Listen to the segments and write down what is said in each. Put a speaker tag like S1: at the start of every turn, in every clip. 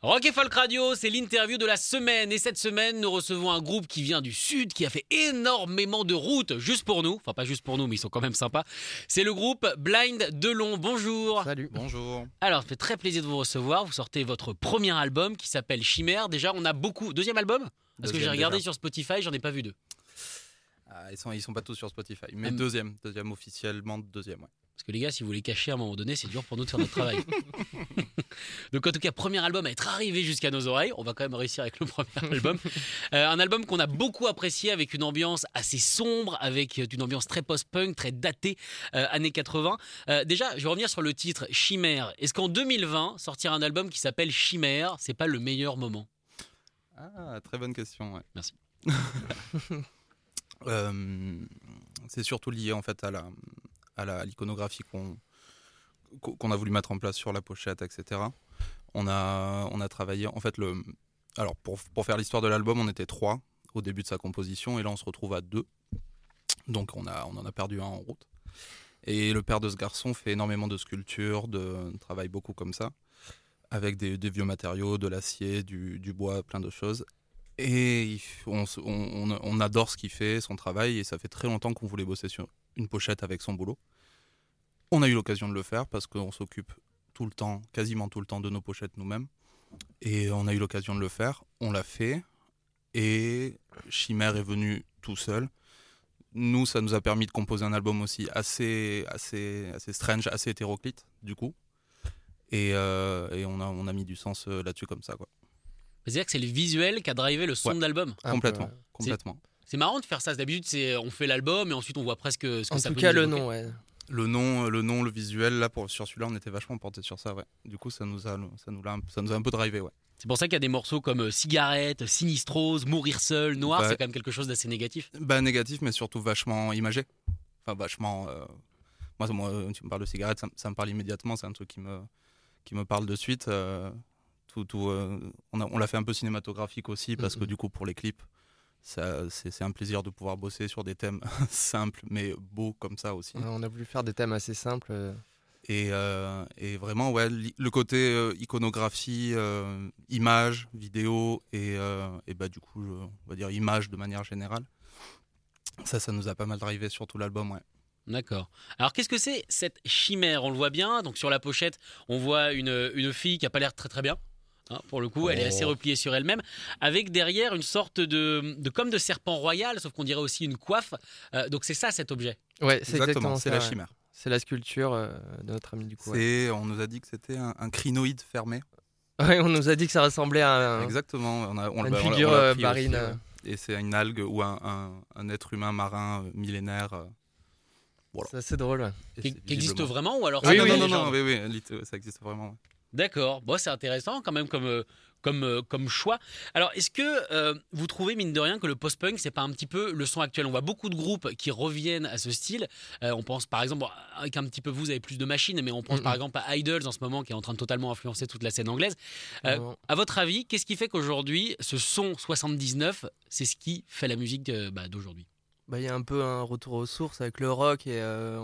S1: Rock et Folk Radio, c'est l'interview de la semaine. Et cette semaine, nous recevons un groupe qui vient du Sud, qui a fait énormément de routes juste pour nous. Enfin, pas juste pour nous, mais ils sont quand même sympas. C'est le groupe Blind Delon. Bonjour.
S2: Salut. Bonjour.
S1: Alors, ça fait très plaisir de vous recevoir. Vous sortez votre premier album qui s'appelle Chimère. Déjà, on a beaucoup. Deuxième album? Parce que j'ai regardé
S2: déjà.
S1: sur Spotify, j'en ai pas vu deux.
S2: Ah, ils sont ils sont pas tous sur Spotify, mais
S1: Hum.
S2: deuxième, deuxième officiellement deuxième. Ouais.
S1: Parce que les gars, si vous les cachez à un moment donné, c'est dur pour nous de faire notre travail. Donc en tout cas, premier album à être arrivé jusqu'à nos oreilles. On va quand même réussir avec le premier album. Euh, un album qu'on a beaucoup apprécié avec une ambiance assez sombre, avec une ambiance très post-punk, très datée, euh, années 80. Euh, déjà, je vais revenir sur le titre Chimère. Est-ce qu'en 2020, sortir un album qui s'appelle Chimère, c'est pas le meilleur moment
S2: Ah, très bonne question. ouais.
S1: Merci.
S2: Euh, c'est surtout lié en fait à la à l'iconographie qu'on qu'on a voulu mettre en place sur la pochette, etc. On a on a travaillé en fait le alors pour pour faire l'histoire de l'album, on était trois au début de sa composition et là on se retrouve à deux. Donc on a on en a perdu un en route. Et le père de ce garçon fait énormément de sculptures, de travaille beaucoup comme ça, avec des, vieux matériaux, de l'acier, du, du bois, plein de choses. Et on- on adore ce qu'il fait, son travail, et ça fait très longtemps qu'on voulait bosser sur une pochette avec son boulot. On a eu l'occasion de le faire parce qu'on s'occupe tout le temps, quasiment tout le temps, de nos pochettes nous-mêmes. Et on a eu l'occasion de le faire, on l'a fait, et Chimère est venu tout seul. Nous, ça nous a permis de composer un album aussi assez, assez, assez strange, assez hétéroclite, du coup. Et, euh, et on, a, on a mis du sens euh, là-dessus comme ça, quoi.
S1: C'est-à-dire que c'est le visuel qui a drivé le son
S2: Ouais.
S1: de l'album.
S3: Peu,
S2: complètement,
S3: ouais.
S2: complètement.
S1: C'est marrant de faire ça. D'habitude, c'est on fait l'album et ensuite on voit presque ce que
S3: En
S1: ça
S3: tout
S1: peut
S3: cas,
S1: nous
S3: le nom, ouais.
S2: Le nom, euh, le nom, le visuel, là, pour, sur celui-là, on était vachement porté sur ça, ouais. Du coup, ça nous a, ça nous a, un- ça nous a un peu drivé, ouais.
S1: C'est pour ça qu'il y a des morceaux comme euh, Cigarette, Sinistrose, Mourir seul, Noir,
S2: Ouais.
S1: c'est quand même quelque chose d'assez négatif.
S2: Bah, négatif, mais surtout vachement imagé. Enfin, vachement. euh, Moi, moi, tu me parles de cigarette, ça, me- ça me parle immédiatement, c'est un truc qui me, qui me parle de suite. euh, tout, tout, euh, on l'a fait un peu cinématographique aussi, parce que
S3: Mhm.
S2: du coup, pour les clips, c'est un plaisir de pouvoir bosser sur des thèmes simples, mais beaux comme ça aussi.
S3: On a voulu faire des thèmes assez simples. euh,
S2: Et, euh, et vraiment, ouais, le côté euh, iconographie, euh, image, vidéo et, euh, et bah, du coup, je- on va dire image de manière générale. Ça, ça nous a pas mal drivé sur tout l'album, ouais.
S1: D'accord. Alors qu'est-ce que c'est cette chimère? On le voit bien. Donc sur la pochette, on voit une, une fille qui a pas l'air très très bien. Hein, pour le coup, elle est assez
S2: Oh.
S1: repliée sur elle-même, avec derrière une sorte de, de comme de serpent royal, sauf qu'on dirait aussi une coiffe. Euh, donc c'est ça cet objet.
S3: Ouais, c'est exactement,
S2: c'est la chimère.
S3: C'est la sculpture euh, de notre ami du coup. Ouais.
S2: On nous a dit que c'était un, un crinoïde fermé.
S3: Ouais, on nous a dit que ça ressemblait à un-
S2: Exactement. On a, on,
S3: une figure
S2: on
S3: euh,
S2: pris
S3: marine.
S2: aussi,
S3: euh.
S2: Et c'est une algue ou un, un- un être humain marin millénaire. Voilà.
S3: C'est assez drôle. ouais.
S1: Qui, existe vraiment ou alors
S2: Ah
S1: c'est
S2: non,
S1: une
S2: non, non, non, oui, oui, ça existe vraiment.
S1: D'accord, bon, c'est intéressant quand même comme, euh, comme, euh, comme choix. Alors, est-ce que euh, vous trouvez, mine de rien, que le post-punk, c'est pas un petit peu le son actuel? On voit beaucoup de groupes qui reviennent à ce style. Euh, on pense par exemple, avec un petit peu vous, vous avez plus de machines, mais on pense par exemple à Idols en ce moment, qui est en train de totalement influencer toute la scène anglaise. Euh. À votre avis, qu'est-ce qui fait qu'aujourd'hui, ce son 79, c'est ce qui fait la musique bah, d'aujourd'hui?
S3: Bah, Il y a un peu un retour aux sources avec le rock et euh,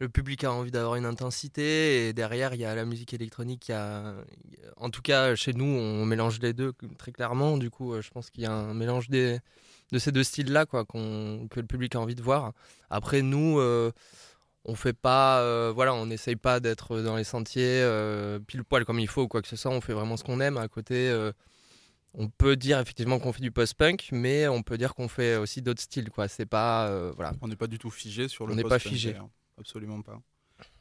S3: le public a envie d'avoir une intensité et derrière il y a la musique électronique. qui a... En tout cas, chez nous, on mélange les deux très clairement. Du coup, euh, je pense qu'il y a un mélange des... de ces deux styles-là quoi, qu'on- que le public a envie de voir. Après, nous, euh, on fait pas, euh, voilà, on n'essaye pas d'être dans les sentiers euh, pile poil comme il faut ou quoi que ce soit. On fait vraiment ce qu'on aime. À côté, on peut dire effectivement qu'on fait du post-punk, mais on peut dire qu'on fait aussi d'autres styles. Quoi. C'est pas, voilà.
S2: On n'est pas du tout figé sur le
S3: On n'est pas figé.
S2: Absolument pas.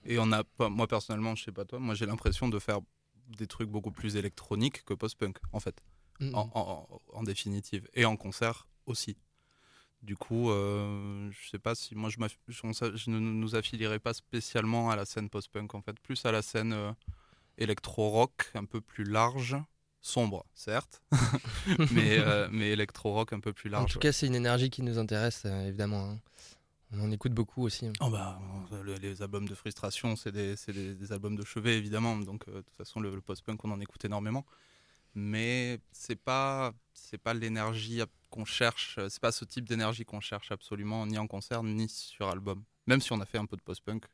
S2: Et on a pas, moi personnellement, je sais pas toi, moi j'ai l'impression de faire des trucs beaucoup plus électroniques que post-punk, en fait,
S3: Mm,
S2: en, en- en définitive. Et en concert aussi. Du coup, euh, je sais pas si moi je, ne nous affilierais pas spécialement à la scène post-punk, en fait, plus à la scène euh, électro-rock un peu plus large, sombre, certes, mais, euh, mais électro-rock un peu plus large.
S3: En tout cas, c'est une énergie qui nous intéresse, euh, évidemment. hein. On en écoute beaucoup aussi.
S2: Oh bah, le- les albums de frustration, c'est des, c'est des- des albums de chevet, évidemment. Donc, euh, de toute façon, le, le post-punk, on en écoute énormément. Mais c'est pas, c'est pas l'énergie qu'on cherche. euh, C'est pas ce type d'énergie qu'on cherche absolument, ni en concert, ni sur album. Même si on a fait un peu de post-punk,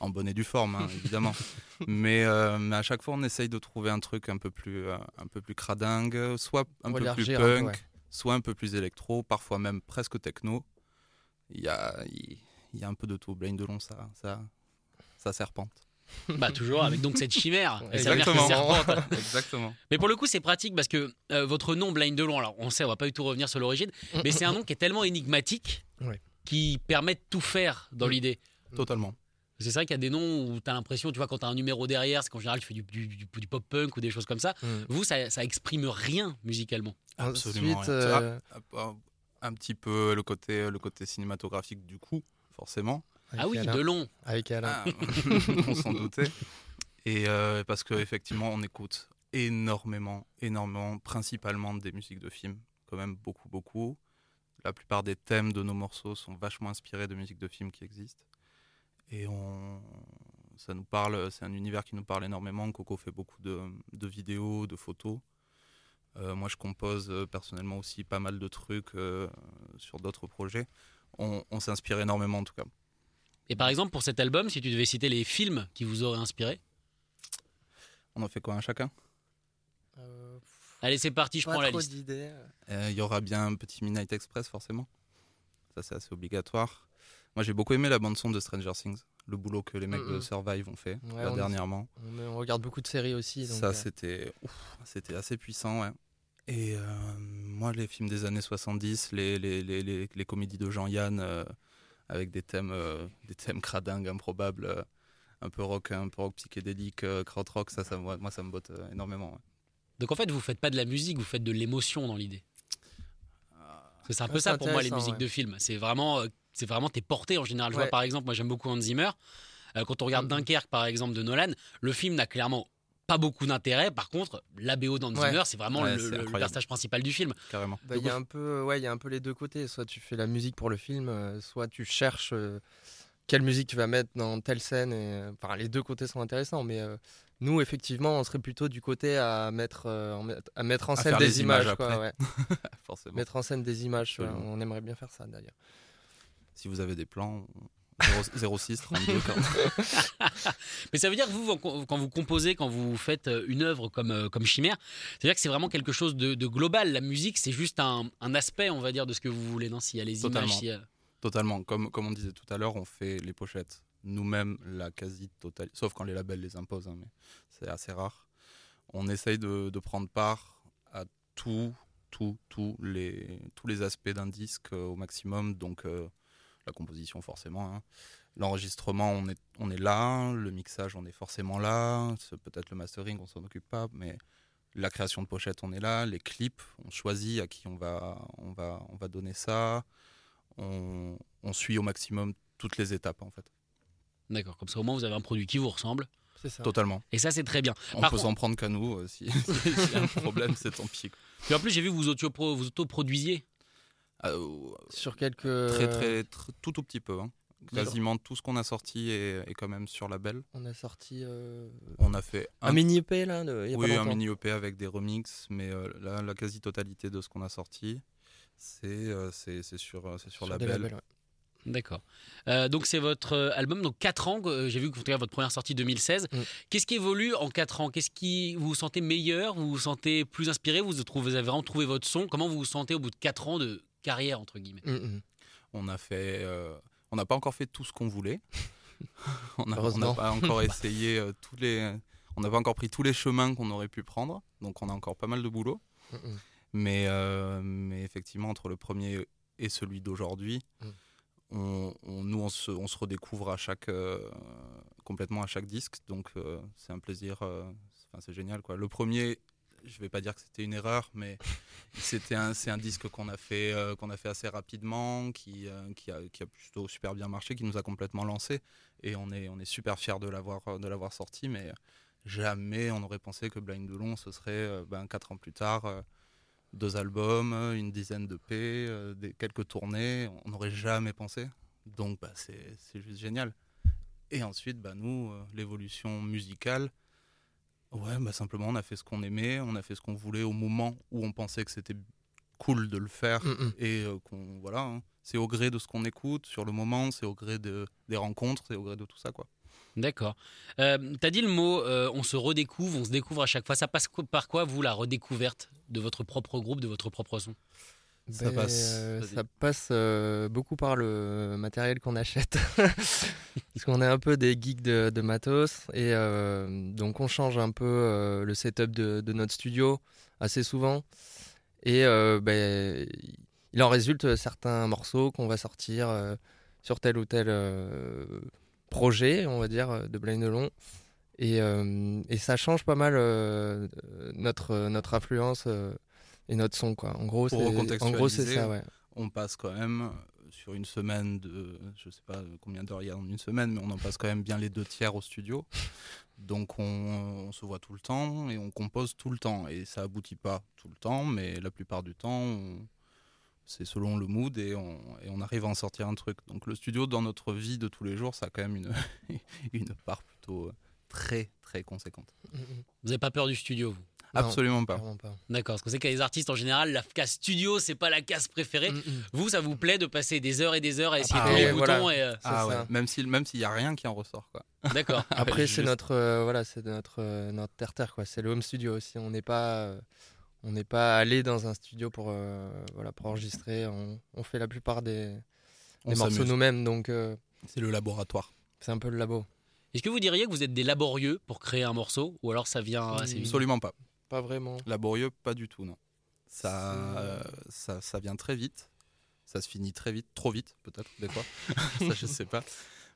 S2: en bonne et due forme, hein, évidemment. mais, euh, mais à chaque fois, on essaye de trouver un truc un peu plus, un peu plus cradingue, soit un peu plus
S3: élargir un peu,
S2: punk,
S3: ouais.
S2: soit un peu plus électro, parfois même presque techno. Il y a, il il y a un peu de tout. Blaine Delon, ça, ça, ça serpente.
S1: Bah toujours avec donc cette chimère.
S2: Exactement.
S1: serpente.
S2: Exactement.
S1: Mais pour le coup, c'est pratique parce que euh, votre nom, Blind Delon, alors on sait, on va pas du tout revenir sur l'origine, mais c'est un nom qui est tellement énigmatique
S3: Ouais.
S1: qui permet de tout faire dans
S3: Mm.
S1: l'idée.
S2: Totalement.
S1: C'est vrai qu'il y a des noms où tu as l'impression, tu vois, quand tu as un numéro derrière, c'est qu'en général tu fais du, du- du- du pop-punk ou des choses comme ça.
S3: Mm.
S1: Vous, ça, ça exprime rien musicalement.
S2: Absolument.
S3: Ensuite,
S2: rien.
S3: euh,
S2: Ah, ah, Un petit peu le côté, le côté cinématographique du coup, forcément.
S1: ah oui,
S3: Alain.
S1: Delon.
S3: Avec Alain.
S2: Ah, on s'en doutait. Et euh, parce qu'effectivement, on écoute énormément, énormément, principalement des musiques de films, quand même beaucoup, beaucoup. La plupart des thèmes de nos morceaux sont vachement inspirés de musiques de films qui existent. Et on, ça nous parle, c'est un univers qui nous parle énormément. Coco fait beaucoup de, de vidéos, de photos. Euh, moi, je compose euh, personnellement aussi pas mal de trucs euh, sur d'autres projets. On, on s'inspire énormément en tout cas.
S1: Et par exemple, pour cet album, si tu devais citer les films qui vous auraient inspiré,
S2: On en fait quoi un chacun?
S3: Euh,
S1: allez, c'est parti, je
S3: pas
S1: prends la liste.
S2: Euh,
S3: d'idées.
S2: Il y aura bien un petit Midnight Express, forcément. Ça, c'est assez obligatoire. Moi, j'ai beaucoup aimé la bande-son de Stranger Things. Le boulot que les mecs de
S3: Mhm.
S2: Survive ont fait
S3: Ouais,
S2: là,
S3: on est-
S2: dernièrement.
S3: On, on regarde beaucoup de séries aussi. donc,
S2: Ça,
S3: euh,
S2: c'était c'était assez puissant, ouais. Et euh, moi, les films des années 70, les, les, les, les, les comédies de Jean-Yann euh, avec des thèmes, euh, des thèmes cradingues, improbables, euh, un peu rock, un peu rock psychédélique, euh, krautrock, ça, ça, moi, ça me botte euh, énormément. ouais.
S1: Donc en fait, vous faites pas de la musique, vous faites de l'émotion dans l'idée. Que C'est un peu
S3: Ouais,
S1: ça pour moi les musiques
S3: ouais.
S1: de films. C'est vraiment, euh, c'est vraiment t'es porté en général. Je vois par exemple, moi j'aime beaucoup Hans Zimmer. Euh, quand on regarde
S3: Mhm.
S1: Dunkerque par exemple de Nolan, le film n'a clairement pas beaucoup d'intérêt. Par contre, la BO d'Hans
S3: Ouais.
S1: Zimmer, c'est vraiment
S2: Ouais,
S1: le, personnage principal du film.
S2: Carrément.
S3: Bah, Il y a un peu, ouais, il y a un peu les deux côtés. Soit tu fais la musique pour le film, euh, soit tu cherches euh, quelle musique tu vas mettre dans telle scène. Et, euh, enfin, les deux côtés sont intéressants, mais euh, nous, effectivement, on serait plutôt du côté à mettre, euh, à mettre en
S2: À
S3: scène
S2: faire
S3: des
S2: images
S3: images. quoi,
S2: après.
S3: ouais.
S2: Forcément.
S3: Mettre en scène des images. On aimerait bien faire ça d'ailleurs.
S2: Si vous avez des plans, 0, 06 32 40.
S1: Mais ça veut dire que vous, quand vous composez, quand vous faites euh, une œuvre comme, euh, comme Chimère, c'est-à-dire que c'est vraiment quelque chose de, de global. La musique, c'est juste un, un aspect, on va dire, de ce que vous voulez. Non, s'il y a les
S2: Totalement.
S1: images, s'il y a-
S2: Totalement. Comme, comme on disait tout à l'heure, on fait les pochettes nous-mêmes, la quasi-totalité, sauf quand les labels les imposent, hein, mais c'est assez rare. On essaye de, de prendre part à tout, tout, tout les, tous les aspects d'un disque euh, au maximum. Donc, euh, la composition, forcément. hein. L'enregistrement, on est, on est là. Le mixage, on est forcément là. C'est Peut-être le mastering, on s'en occupe pas, mais la création de pochettes, on est là. Les clips, on choisit à qui on va, on va, on va donner ça on, on suit au maximum toutes les étapes en fait.
S1: D'accord, comme ça au moins vous avez un produit qui vous ressemble.
S3: C'est ça.
S2: Totalement.
S1: Et ça, c'est très bien.
S2: On
S1: Par
S2: peut
S1: contre-
S2: s'en prendre qu'à nous euh, si s'il y a un problème, c'est tant pis.
S1: Et en plus, j'ai vu que vous autopro- vous autoproduisiez.
S2: Euh,
S3: Sur quelques.
S2: très, très, très- tout tout petit peu. hein. Quasiment tout ce qu'on a sorti est, est quand même sur label.
S3: On a sorti euh,
S2: On a fait
S3: un, mini EP là. de- il y a
S2: oui,
S3: pas
S2: un mini EP avec des remixes, mais euh, la, la quasi-totalité de ce qu'on a sorti, c'est euh, c'est c'est sur, c'est sur,
S3: Sur
S2: label.
S3: labels, ouais.
S1: D'accord. Euh, donc c'est votre euh, album, donc 4 ans. euh, J'ai vu que vous avez votre première sortie 2016.
S3: Mm.
S1: Qu'est-ce qui évolue en 4 ans? Qu'est-ce qui vous vous sentez meilleur? Vous vous sentez plus inspiré? Vous, trouvez, vous avez vraiment trouvé votre son? Comment vous vous sentez au bout de 4 ans de carrière entre guillemets
S3: Mm, mm.
S2: On a fait, euh, on n'a pas encore fait tout ce qu'on voulait. on n'a pas encore essayé euh, tous les, on n'a pas encore pris tous les chemins qu'on aurait pu prendre. Donc on a encore pas mal de boulot.
S3: Mm, mm.
S2: Mais, euh, mais effectivement, entre le premier et celui d'aujourd'hui,
S3: Mm.
S2: on, on- nous, on se, on se redécouvre à chaque, euh, complètement à chaque disque. Donc, euh, c'est un plaisir. euh, c'est génial. Quoi. Le premier, je vais pas dire que c'était une erreur, mais c'était un, c'est un disque qu'on a, fait, euh, assez rapidement, qui, euh, qui, a, plutôt super bien marché, qui nous a complètement lancé. Et on est, super de l'avoir, de l'avoir sorti. Mais jamais on aurait pensé que Blind Long, ce serait euh, ben, quatre ans plus tard, euh, deux albums, euh, une dizaine de P, euh, quelques tournées. On n'aurait jamais pensé. Donc bah, c'est juste génial. Et ensuite, bah, nous, euh, l'évolution musicale, ouais, bah, simplement on a fait ce qu'on aimait, on a fait ce qu'on voulait au moment où on pensait que c'était cool de le faire
S3: Mm, mm.
S2: et euh, qu'on voilà hein. c'est au gré de ce qu'on écoute sur le moment c'est au gré de, des rencontres c'est au gré de tout ça quoi
S1: D'accord. Euh, T'as dit le mot euh, on se redécouvre, on se découvre à chaque fois. Ça passe par quoi, vous, la redécouverte de votre propre groupe, de votre propre son?
S2: Ça
S3: Ben,
S2: passe.
S3: euh, ça passe euh, beaucoup par le matériel qu'on achète. Parce qu'on est un peu des geeks de, de matos. Et euh, donc, on change un peu euh, le setup de, de notre studio assez souvent. Et euh, ben, il en résulte certains morceaux qu'on va sortir euh, sur tel ou tel euh, projet, on va dire, de Blind Long. Et, euh, et ça change pas mal euh, notre, notre influence euh, et notre son. Quoi. En gros, c'est en gros, c'est ça. Ouais.
S2: on passe quand même euh, sur une semaine de je sais pas combien d'heures il y a en une semaine mais on en passe quand même bien les deux tiers au studio donc on, on se voit tout le temps et on compose tout le temps et ça aboutit pas tout le temps mais la plupart du temps on- c'est selon le mood et on, et on arrive à en sortir un truc donc le studio dans notre vie de tous les jours ça a quand même une, une part plutôt euh, très très conséquente
S1: Vous n'avez pas peur du studio, vous?
S3: Non,
S2: absolument pas.
S1: D'accord, parce qu'on sait a des artistes en général, la case studio, c'est pas la case préférée.
S3: Mm, mm.
S1: Vous, ça vous plaît de passer des heures et des heures à essayer
S2: Ah
S1: tous les
S2: ouais,
S1: boutons
S3: voilà.
S1: et, euh,
S2: ah ouais même si même s'il y a rien qui en ressort quoi
S1: D'accord.
S3: Après, c'est
S2: Juste.
S3: notre, euh, voilà, c'est notre, euh, notre terre-terre, quoi. C'est le home studio aussi. On n'est pas, euh, on n'est pas allé dans un studio pour, euh, voilà, pour enregistrer. On, on fait la plupart des, morceaux nous-mêmes, donc euh,
S2: c'est le laboratoire
S3: c'est un peu le labo.
S1: Est-ce que vous diriez que vous êtes des laborieux pour créer un morceau ou alors ça vient assez vite
S2: absolument pas
S3: Pas vraiment.
S2: Laborieux, pas du tout, non. Ça, euh, ça, ça vient très vite. Ça se finit très vite, trop vite peut-être des fois. ça je sais pas.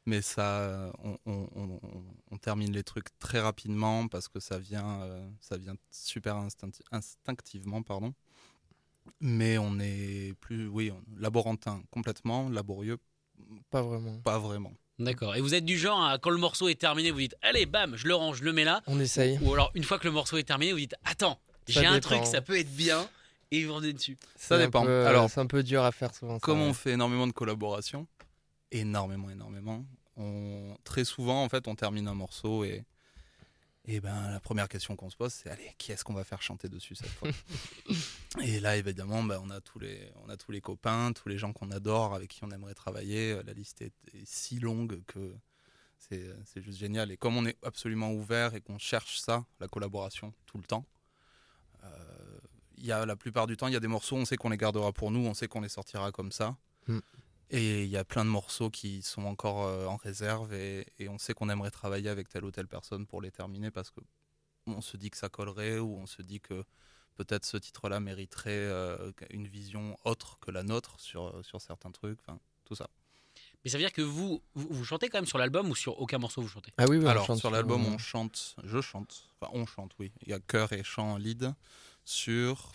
S2: Mais ça, on, on- on- termine les trucs très rapidement parce que ça vient, euh, ça vient super instincti- instinctivement, pardon. Mais on est plus, oui, laborantin complètement, laborieux,
S3: Pas vraiment.
S2: pas vraiment.
S1: D'accord. Et vous êtes du genre, à, quand le morceau est terminé, vous dites Allez, bam, je le range, je le mets là.
S3: On essaye.
S1: Ou alors, une fois que le morceau est terminé, vous dites Attends, j'ai un truc, ça peut être bien. Et vous rendez dessus.
S2: Ça dépend.
S3: peu-
S2: Alors,
S3: c'est un peu dur à faire souvent. ça,
S2: Comme
S3: ouais.
S2: on fait énormément de collaborations, énormément, énormément, on, très souvent, en fait, on termine un morceau et, et ben, la première question qu'on se pose, c'est allez, qui est-ce qu'on va faire chanter dessus cette fois? Et là, évidemment, ben, on, a tous les, on a tous les copains, tous les gens qu'on adore, avec qui on aimerait travailler. La liste est, est si longue que c'est juste génial. Et comme on est absolument ouvert et qu'on cherche ça, la collaboration, tout le temps, euh, il y a la plupart du temps, il y a des morceaux, on sait qu'on les gardera pour nous, on sait qu'on les sortira comme ça.
S3: Mm.
S2: Et il y a plein de morceaux qui sont encore euh, en réserve et, et on sait qu'on aimerait travailler avec telle ou telle personne pour les terminer parce que on se dit que ça collerait ou on se dit que peut-être ce titre-là mériterait euh, une vision autre que la nôtre sur, sur certains trucs, enfin tout ça.
S1: Mais ça veut dire que vous, vous, vous chantez quand même sur l'album ou sur aucun morceau vous chantez?
S3: Ah oui, oui, on
S2: Alors
S3: chante
S2: sur l'album
S3: euh,
S2: on chante, je chante, enfin on chante oui, il y a chœur et chant lead sur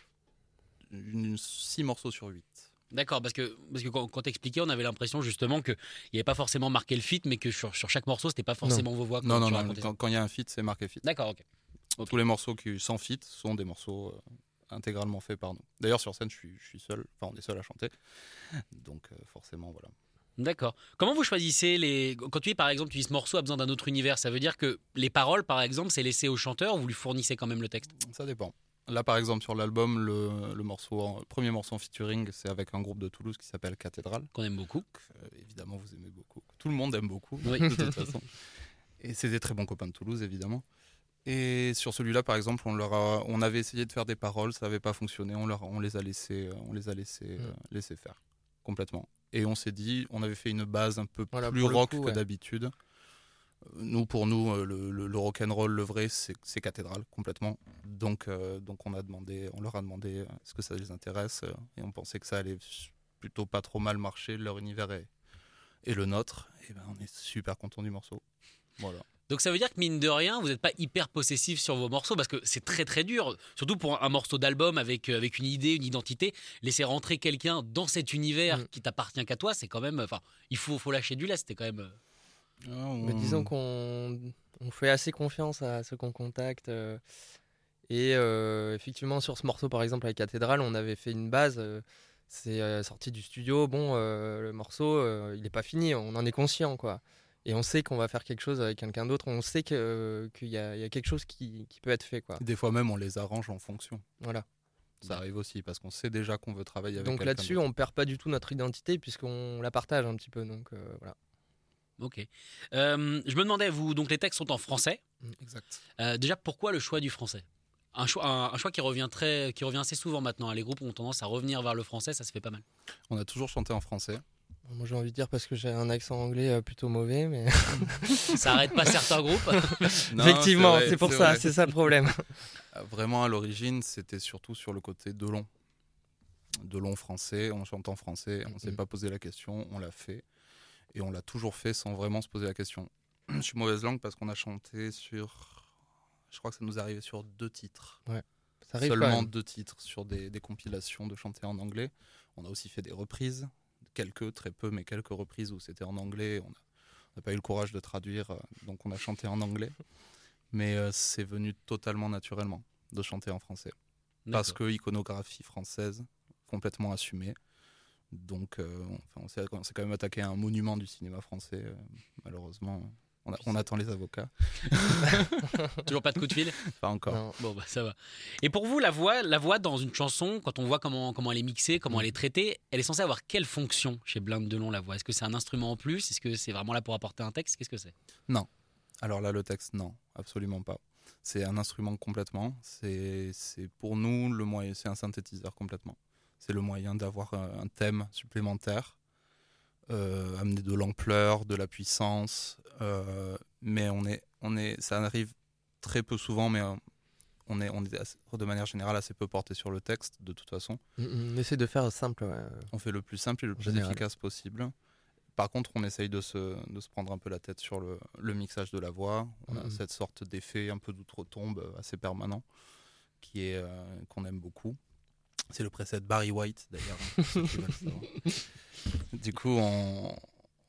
S2: une, six morceaux sur 8.
S1: D'accord, parce que, parce que quand, quand t'expliquais, on avait l'impression justement qu'il n'y avait pas forcément marqué le feat, mais que sur, sur chaque morceau, c'était pas forcément vos voix.
S2: Non, non, non, quand il y a un feat, c'est marqué feat.
S1: D'accord, ok.
S2: Tous les morceaux qui sans feat sont des morceaux euh, intégralement faits par nous. D'ailleurs, sur scène, je suis, je suis seul, enfin, on est seul à chanter. Donc, euh, forcément, voilà.
S1: D'accord. Comment vous choisissez les. Quand tu dis par exemple, tu dis ce morceau a besoin d'un autre univers, ça veut dire que les paroles, par exemple, c'est laissé au chanteur ou vous lui fournissez quand même le texte?
S2: Ça dépend. Là, par exemple, sur l'album, le, le morceau, en- le premier morceau en featuring, c'est avec un groupe de Toulouse qui s'appelle Cathédrale.
S1: Qu'on aime beaucoup.
S2: euh, évidemment, vous aimez beaucoup. Tout le monde aime beaucoup,
S1: Oui.
S2: de toute façon. Et c'est des très bons copains de Toulouse, évidemment. Et sur celui-là, par exemple, on, leur a- on avait essayé de faire des paroles, ça n'avait pas fonctionné, on, leur, on les a laissés, euh, on les a laissés, euh, laissés faire complètement. Et on s'est dit, on avait fait une base un peu
S3: Voilà,
S2: plus rock
S3: coup,
S2: que
S3: ouais.
S2: d'habitude. Nous, pour nous, euh, le, le, le rock'n'roll, le vrai, c'est cathédrale complètement. Donc, euh, donc on a demandé, on leur a demandé euh, est-ce que ça les intéresse et on pensait que ça allait plutôt pas trop mal marcher leur univers et, et le nôtre. Et ben, on est super content du morceau. Voilà.
S1: Donc ça veut dire que mine de rien, vous n'êtes pas hyper possessif sur vos morceaux parce que c'est très très dur, surtout pour un morceau d'album avec, avec une idée, une identité. Laisser rentrer quelqu'un dans cet univers
S3: Mm.
S1: qui t'appartient qu'à toi, c'est quand même. Enfin, il faut, faut lâcher du lest, c'était quand même. Euh,
S3: Mais disons qu'on on fait assez confiance à ceux qu'on contacte. euh, et euh, effectivement, sur ce morceau, par exemple, avec Cathédrale, on avait fait une base. euh, c'est sorti du studio. Bon, le morceau, il n'est pas fini. On en est conscient, quoi. Et on sait qu'on va faire quelque chose avec quelqu'un d'autre. On sait qu'il y, a il y a quelque chose qui, qui peut être fait, quoi.
S2: Des fois même, on les arrange en fonction.
S3: Voilà.
S2: Ça arrive aussi parce qu'on sait déjà qu'on veut travailler avec
S3: Donc là-dessus, on perd pas du tout notre identité puisqu'on la partage un petit peu. Donc voilà.
S1: Ok. Euh, je me demandais, vous, donc les textes sont en français.
S2: Exact.
S1: Euh, déjà, pourquoi le choix du français? Un choix, un, un choix qui revient très, qui revient assez souvent maintenant. Les groupes ont tendance à revenir vers le français, ça se fait pas mal.
S2: On a toujours chanté en français.
S3: Moi, j'ai envie de dire parce que j'ai un accent anglais euh, plutôt mauvais, mais
S1: Ça arrête pas certains groupes.
S2: Non,
S3: effectivement, c'est pour ça, c'est ça le problème.
S2: Vraiment, à l'origine, c'était surtout sur le côté de long. De long français, on chante en français, on ne s'est pas posé la question, on l'a fait. Et on l'a toujours fait sans vraiment se poser la question. Je suis mauvaise langue parce qu'on a chanté sur. Je crois que ça nous est arrivé sur deux titres.
S3: Ça arrive
S2: Seulement deux titres sur des, des compilations de chanter en anglais. On a aussi fait des reprises, quelques, très peu, mais quelques reprises où c'était en anglais. On n'a pas eu le courage de traduire, euh, donc on a chanté en anglais. Mais euh, c'est venu totalement naturellement de chanter en français. Parce que iconographie française, complètement assumée. Donc euh, on, s'est quand même attaqué à un monument du cinéma français, euh, malheureusement. On, a- on attend les avocats.
S1: Toujours pas de coup de fil?
S2: Pas encore.
S3: Non.
S1: Bon, bah ça va. Et pour vous, la voix, la voix dans une chanson, quand on voit comment, comment elle est mixée, comment elle est traitée, elle est censée avoir quelle fonction chez Blinde Delon, la voix? Est-ce que c'est un instrument en plus? Est-ce que c'est vraiment là pour apporter un texte? Qu'est-ce que c'est?
S2: Alors là, le texte, non, absolument pas. C'est un instrument complètement. C'est c'est pour nous le moyen. C'est un synthétiseur complètement. C'est le moyen d'avoir un, un thème supplémentaire, euh, amener de l'ampleur, de la puissance. euh, mais on est, on est, ça arrive très peu souvent, mais euh, on est, on est assez- de manière générale assez peu porté sur le texte de toute façon.
S3: On essaie de faire simple. ouais.
S2: On fait le plus simple et le plus
S3: général.
S2: efficace possible. Par contre, on essaye de se, de se prendre un peu la tête sur le, le mixage de la voix. On a
S3: Mhm.
S2: cette sorte d'effet un peu d'outre-tombe euh, assez permanent qui est euh, qu'on aime beaucoup. C'est le preset Barry White d'ailleurs. hein, du coup, on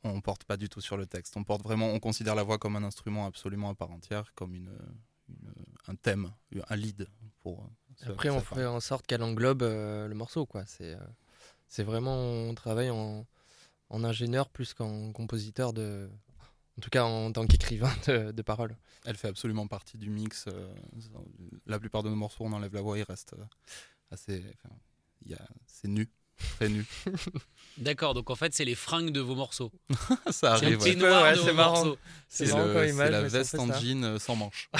S2: on porte pas du tout sur le texte. On porte vraiment, on considère la voix comme un instrument absolument à part entière, comme une, une- un thème, un lead pour. euh, ce-
S3: Après, on fait en sorte qu'elle englobe euh, le morceau. quoi. C'est euh, c'est vraiment, on travaille en, en ingénieur plus qu'en compositeur de. En tout cas, en tant qu'écrivain de, de paroles.
S2: Elle fait absolument partie du mix. euh, la plupart de nos morceaux, on enlève la voix, il reste euh, assez. enfin, il y a- c'est nu, très nu.
S1: D'accord, donc en fait, c'est les fringues de vos morceaux.
S2: ça
S1: C'est
S2: arrive.
S1: petit
S2: ouais.
S3: ouais,
S1: de
S3: c'est
S1: vos
S3: marrant.
S1: morceaux.
S2: C'est c'est la veste en
S3: ça.
S2: jean euh, sans manches.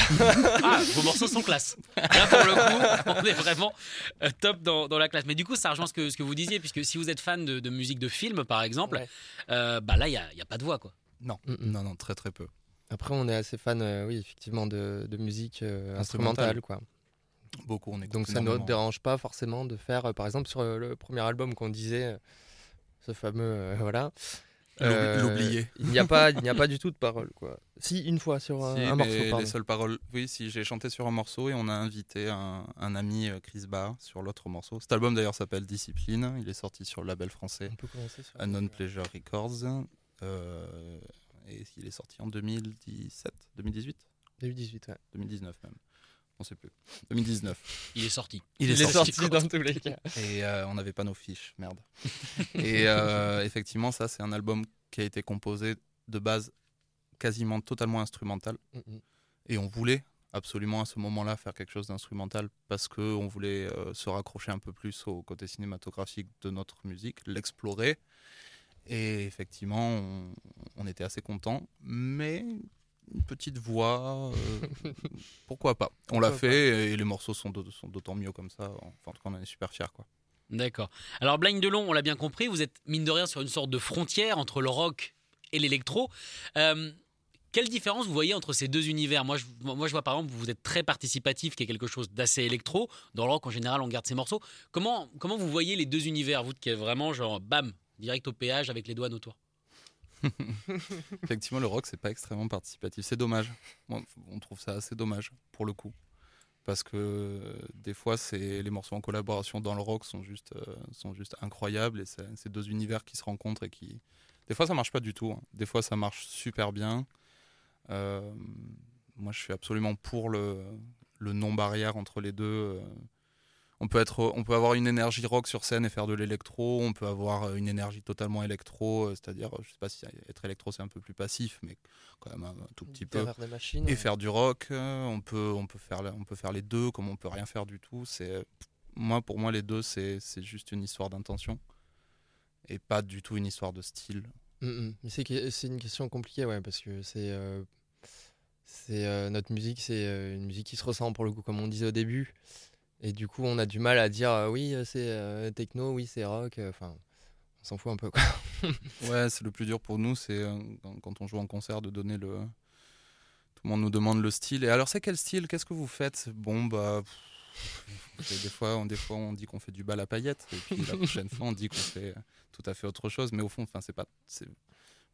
S1: Ah, vos morceaux sont classe. Là, pour le coup, on est vraiment euh, top dans, dans la classe. Mais du coup, ça rejoint ce que, ce que vous disiez, puisque si vous êtes fan de, de musique de film, par exemple,
S3: Ouais.
S1: euh, bah là, il n'y a, y a pas de voix, quoi.
S2: Non,
S3: Mm, mm.
S2: non, non, très très peu.
S3: Après, on est assez fan, euh, oui, effectivement, de, de musique euh,
S2: Instrumentale.
S3: instrumentale. quoi.
S2: Beaucoup, on écoute
S3: Donc ça ne
S2: énormément.
S3: nous dérange pas forcément de faire, euh, par exemple, sur euh, le premier album qu'on disait, euh, ce fameux, euh, voilà.
S2: L'oubli- l'oublier.
S3: Il n'y a pas, il n'y a pas du tout de paroles, quoi. Si une fois sur un,
S2: Si,
S3: un
S2: mais
S3: morceau, pardon.
S2: les seules paroles. Oui, si j'ai chanté sur un morceau et on a invité un, un ami, euh, Chris Barr, sur l'autre morceau. Cet album d'ailleurs s'appelle Discipline. Il est sorti sur le label français. Unknown Pleasure Records. Euh, et il est sorti en 2017, 2018,
S3: 2018, ouais.
S2: 2019 même. On sait plus. 2019.
S1: Il est sorti.
S2: Il,
S3: Il est sorti dans tous les cas.
S2: Et euh, on n'avait pas nos fiches, merde. et euh, effectivement, ça, c'est un album qui a été composé de base quasiment totalement instrumental.
S3: Mm, mm.
S2: Et on voulait absolument à ce moment-là faire quelque chose d'instrumental parce qu'on voulait euh, se raccrocher un peu plus au côté cinématographique de notre musique, l'explorer. Et effectivement, on, on était assez contents, mais une petite voix, euh, pourquoi pas On l'a fait et les morceaux sont d'au- sont d'autant mieux comme ça. Enfin, en tout cas, on en est super fiers. Quoi.
S1: D'accord. Alors, Blind Delon, on l'a bien compris, vous êtes mine de rien sur une sorte de frontière entre le rock et l'électro. Euh, quelle différence vous voyez entre ces deux univers? Moi je, moi, je vois par exemple, vous êtes très participatif, qui est quelque chose d'assez électro. Dans le rock, en général, on garde ses morceaux. Comment, comment vous voyez les deux univers, vous qui êtes vraiment genre, bam, direct au péage avec les douanes autour?
S2: Effectivement, le rock, c'est pas extrêmement participatif. C'est dommage. On trouve ça assez dommage, pour le coup. Parce que euh, des fois, les morceaux en collaboration dans le rock sont juste, euh, sont juste incroyables. Et c'est deux univers qui se rencontrent et qui. Des fois, ça marche pas du tout. hein. Des fois, ça marche super bien. Euh, moi, je suis absolument pour le non-barrière entre les deux. Euh. On peut, être, on peut avoir une énergie rock sur scène et faire de l'électro, on peut avoir euh, une énergie totalement électro, euh, c'est-à-dire, je sais pas si être électro c'est un peu plus passif, mais quand même un, tout petit peu.
S3: Derrière des machines.
S2: Et faire du rock, euh, on peut, on, peut faire, on peut faire les deux, comme on peut rien faire du tout. C'est, moi, pour moi, les deux, c'est c'est juste une histoire d'intention et pas du tout une histoire de style.
S3: Mm, mm. C'est une question compliquée, ouais, parce que c'est euh, c'est euh, notre musique, c'est euh, une musique qui se ressent pour le coup, comme on disait au début. Et du coup, on a du mal à dire euh, oui, euh, c'est euh, techno, oui, c'est rock. Enfin, on s'en fout un peu. Quoi.
S2: Ouais, c'est le plus dur pour nous, c'est quand, on joue en concert de donner le. Tout le monde nous demande le style. Et alors, c'est quel style? Qu'est-ce que vous faites? Bon, bah. des, fois, on, des fois, on dit qu'on fait du bal à paillettes. Et puis la prochaine fois, on dit qu'on fait tout à fait autre chose. Mais au fond, c'est pas.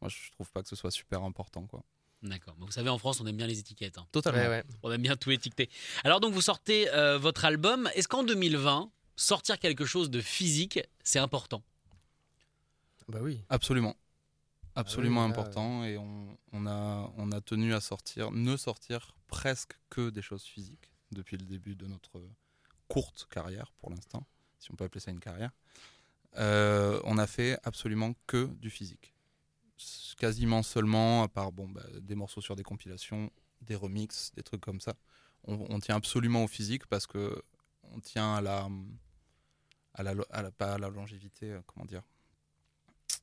S2: Moi, je trouve pas que ce soit super important, quoi.
S1: D'accord. Vous savez, en France, on aime bien les étiquettes. hein.
S2: Totalement.
S3: Ouais, ouais.
S1: On aime bien tout étiqueter. Alors donc, vous sortez euh, votre album. Est-ce qu'en 2020, sortir quelque chose de physique, c'est important?
S3: Bah oui.
S2: Absolument. Absolument
S3: Ah oui, là,
S2: important. Et on, on a, on a tenu à sortir, ne sortir presque que des choses physiques depuis le début de notre courte carrière pour l'instant, si on peut appeler ça une carrière. Euh, on a fait absolument que du physique. Quasiment seulement, à part bon, bah, des morceaux sur des compilations, des remixes, des trucs comme ça. On, on tient absolument au physique parce que on tient à la, à la, à la- pas à la longévité, euh, comment dire,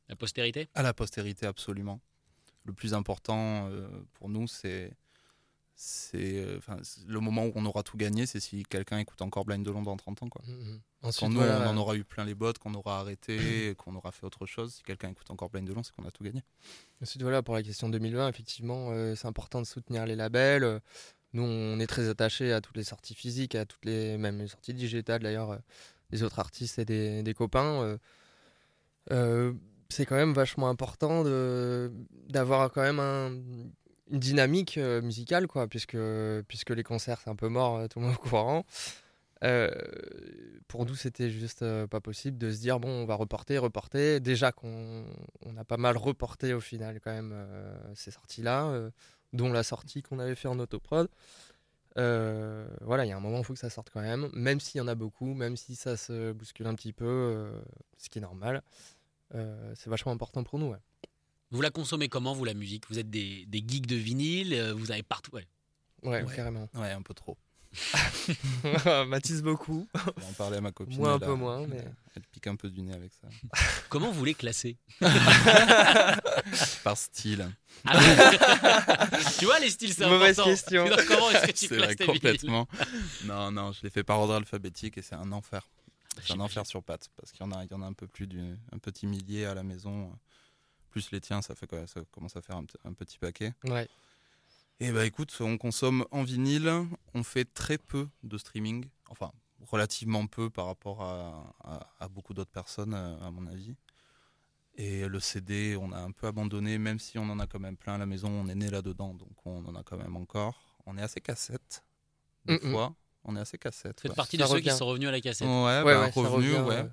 S1: La postérité?
S2: À la postérité, absolument. Le plus important euh, pour nous, c'est c'est euh, enfin, c'est le moment où on aura tout gagné, c'est si quelqu'un écoute encore Blind de Londres dans 30 ans. Quoi.
S3: Mm, mm.
S2: Quand nous,
S3: voilà,
S2: on en aura eu plein les bottes, qu'on aura arrêté, qu'on aura fait autre chose, si quelqu'un écoute encore Blind de Londres, c'est qu'on a tout gagné.
S3: Ensuite, voilà, pour la question 2020, effectivement, euh, c'est important de soutenir les labels. Nous, on est très attachés à toutes les sorties physiques, à toutes les, même les sorties digitales d'ailleurs, euh, des autres artistes et des, des copains. euh. C'est quand même vachement important de- d'avoir quand même un- une dynamique euh, musicale, quoi, puisque, puisque les concerts, c'est un peu mort, euh, tout le monde au courant. Euh, pour nous, c'était juste pas possible de se dire bon, on va reporter, reporter. Déjà qu'on on a pas mal reporté au final quand même ces sorties-là, dont la sortie qu'on avait fait en autoprod. Voilà, il y a un moment, il faut que ça sorte quand même, même s'il y en a beaucoup, même si ça se bouscule un petit peu, ce qui est normal. C'est vachement important pour nous.
S1: Vous la consommez comment, vous, la musique? Vous êtes des, des geeks de vinyle, euh, vous avez partout. ouais.
S3: Ouais,
S2: Ouais.
S3: carrément.
S2: Ouais, un peu trop.
S3: Mathis beaucoup.
S2: Je vais en parler à ma copine.
S3: Moi, un
S2: elle
S3: peu
S2: a-
S3: moins, mais-
S2: Elle pique un peu du nez avec ça.
S1: Comment vous les classez?
S2: Par style.
S1: Ah ouais. Tu vois, les styles, c'est
S3: Mauvaise
S1: important.
S3: question.
S1: Donc, comment est-ce que tu classes
S2: vrai,
S1: tes vinyles?
S2: complètement. non, non, je les fais par ordre alphabétique et c'est un enfer. C'est un enfer sur pattes parce qu'il y en a, il y en a un peu plus d'un un petit millier à la maison. Plus les tiens, ça fait quoi Ça commence à faire un, petit paquet.
S3: Ouais.
S2: Et bah écoute, on consomme en vinyle, on fait très peu de streaming, enfin relativement peu par rapport à, à- à beaucoup d'autres personnes, euh, à mon avis. Et le CD, on a un peu abandonné, même si on en a quand même plein à la maison, on est né là-dedans, donc on en a quand même encore. On est assez cassette, des fois. On est assez cassette.
S1: Vous faites
S2: ouais.
S1: partie
S3: Ça
S1: de ceux qui sont revenus à la cassette.
S2: Ouais,
S3: Ouais,
S2: bah,
S3: ouais, ça
S2: revenu,
S3: revient,
S2: ouais.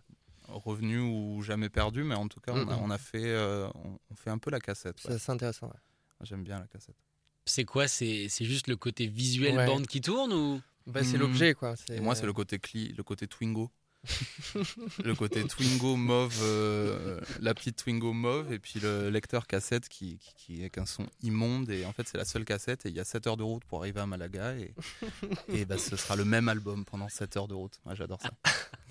S2: Revenu ou jamais perdu, mais en tout cas, on, a,
S3: Mm-mm.
S2: on a fait, euh, on, on fait un peu la cassette. ouais.
S3: Ça, C'est intéressant. ouais.
S2: J'aime bien la cassette.
S1: C'est quoi? C'est c'est juste le côté visuel
S3: Ouais.
S1: bande qui tourne ou?
S3: Bah, c'est l'objet, quoi.
S2: Et moi, c'est le côté cli, le côté Twingo. le côté Twingo mauve, euh, la petite Twingo mauve, et puis le lecteur cassette qui, qui, qui est qu'un son immonde. Et en fait, c'est la seule cassette. Et il y a 7 heures de route pour arriver à Malaga. Et, et bah, ce sera le même album pendant 7 heures de route. Moi, j'adore ça.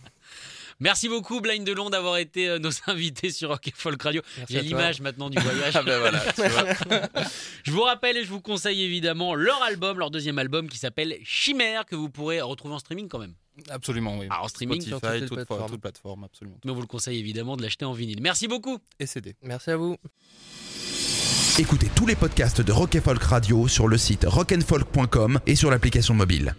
S1: Merci beaucoup, Blind Delon, d'avoir été euh, nos invités sur Rock et Folk Radio. J'ai l'image maintenant du voyage.
S2: Ah ben voilà, tu vois.
S1: Je vous rappelle et je vous conseille évidemment leur album, leur deuxième album qui s'appelle Chimère, que vous pourrez retrouver en streaming quand même.
S2: Absolument, oui.
S1: Ah, en streaming,
S2: Spotify,
S3: sur toutes les
S2: toute,
S3: plateformes.
S2: toute plateforme, absolument.
S1: Mais on vous le conseille évidemment de l'acheter en vinyle. Merci beaucoup.
S2: Et CD.
S3: Merci à vous.
S4: Écoutez tous les podcasts de Rock and Folk Radio sur le site rockandfolk.com et sur l'application mobile.